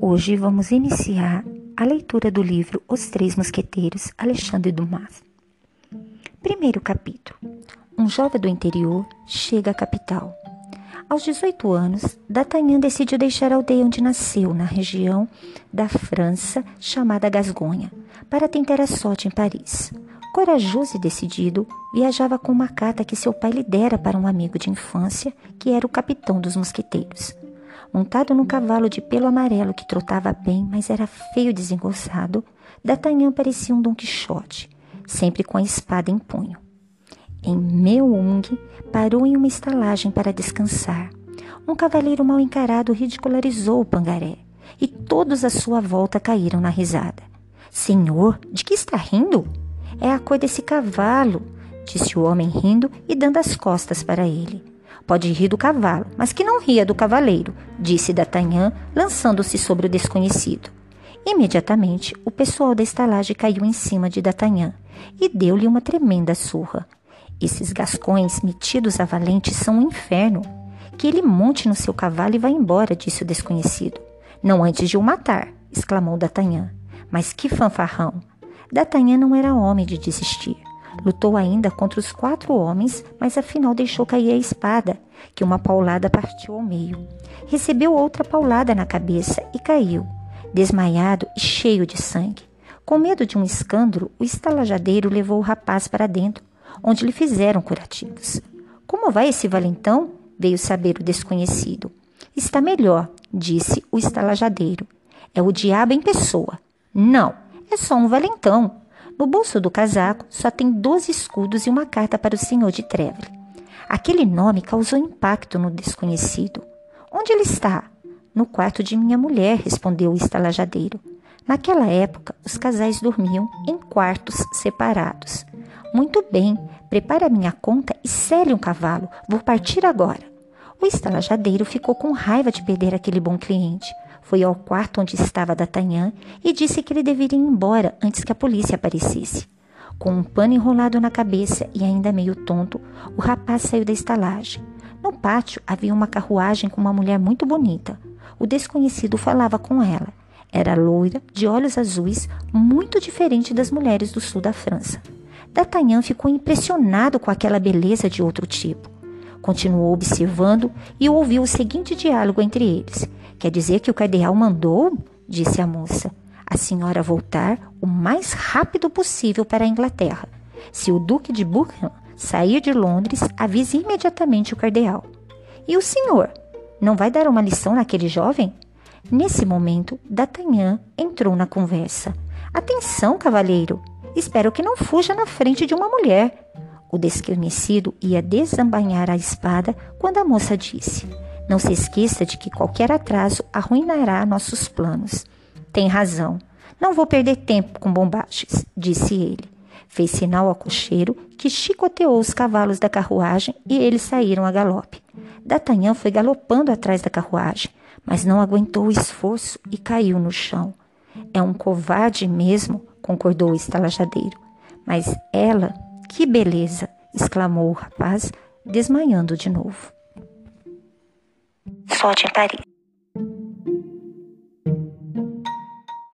Hoje vamos iniciar a leitura do livro Os Três Mosqueteiros, Alexandre Dumas. Primeiro capítulo. Um jovem do interior chega à capital. Aos 18 anos, D'Artagnan decidiu deixar a aldeia onde nasceu, na região da França chamada Gasgonha, para tentar a sorte em Paris. Corajoso e decidido, viajava com uma carta que seu pai lhe dera para um amigo de infância, que era o capitão dos mosqueteiros montado num cavalo de pelo amarelo que trotava bem, mas era feio e desengonçado, D'Artagnan parecia um Dom Quixote, sempre com a espada em punho. Em Meung, parou em uma estalagem para descansar. Um cavaleiro mal encarado ridicularizou o pangaré, e todos à sua volta caíram na risada. Senhor, de que está rindo? É a cor desse cavalo, disse o homem rindo e dando as costas para ele. Pode rir do cavalo, mas que não ria do cavaleiro, disse D'Artagnan, lançando-se sobre o desconhecido. Imediatamente, o pessoal da estalagem caiu em cima de D'Artagnan e deu-lhe uma tremenda surra. Esses gascões metidos a valente são um inferno. Que ele monte no seu cavalo e vá embora, disse o desconhecido. Não antes de o matar, exclamou D'Artagnan. Mas que fanfarrão! D'Artagnan não era homem de desistir. Lutou ainda contra os quatro homens, mas afinal deixou cair a espada, que uma paulada partiu ao meio. Recebeu outra paulada na cabeça e caiu, desmaiado e cheio de sangue. Com medo de um escândalo, o estalajadeiro levou o rapaz para dentro, onde lhe fizeram curativos. Como vai esse valentão? veio saber o desconhecido. Está melhor, disse o estalajadeiro. É o diabo em pessoa. Não, é só um valentão. No bolso do casaco só tem doze escudos e uma carta para o senhor de Treville. Aquele nome causou impacto no desconhecido. Onde ele está? No quarto de minha mulher, respondeu o estalajadeiro. Naquela época, os casais dormiam em quartos separados. Muito bem, prepare a minha conta e cele um cavalo. Vou partir agora. O estalajadeiro ficou com raiva de perder aquele bom cliente. Foi ao quarto onde estava D'Artagnan e disse que ele deveria ir embora antes que a polícia aparecesse. Com um pano enrolado na cabeça e ainda meio tonto, o rapaz saiu da estalagem. No pátio havia uma carruagem com uma mulher muito bonita. O desconhecido falava com ela. Era loira, de olhos azuis, muito diferente das mulheres do sul da França. D'Artagnan ficou impressionado com aquela beleza de outro tipo. Continuou observando e ouviu o seguinte diálogo entre eles. Quer dizer que o cardeal mandou? disse a moça. A senhora voltar o mais rápido possível para a Inglaterra. Se o Duque de Buckingham sair de Londres, avise imediatamente o cardeal. E o senhor? Não vai dar uma lição naquele jovem? Nesse momento, D'Artagnan entrou na conversa. Atenção, cavalheiro! Espero que não fuja na frente de uma mulher. O desconhecido ia desembainhar a espada quando a moça disse: não se esqueça de que qualquer atraso arruinará nossos planos. Tem razão. Não vou perder tempo com bombagens, disse ele. Fez sinal ao cocheiro, que chicoteou os cavalos da carruagem e eles saíram a galope. D'Artagnan foi galopando atrás da carruagem, mas não aguentou o esforço e caiu no chão. É um covarde mesmo, concordou o estalajadeiro. Mas ela, que beleza! exclamou o rapaz, desmaiando de novo. Sorte em Paris.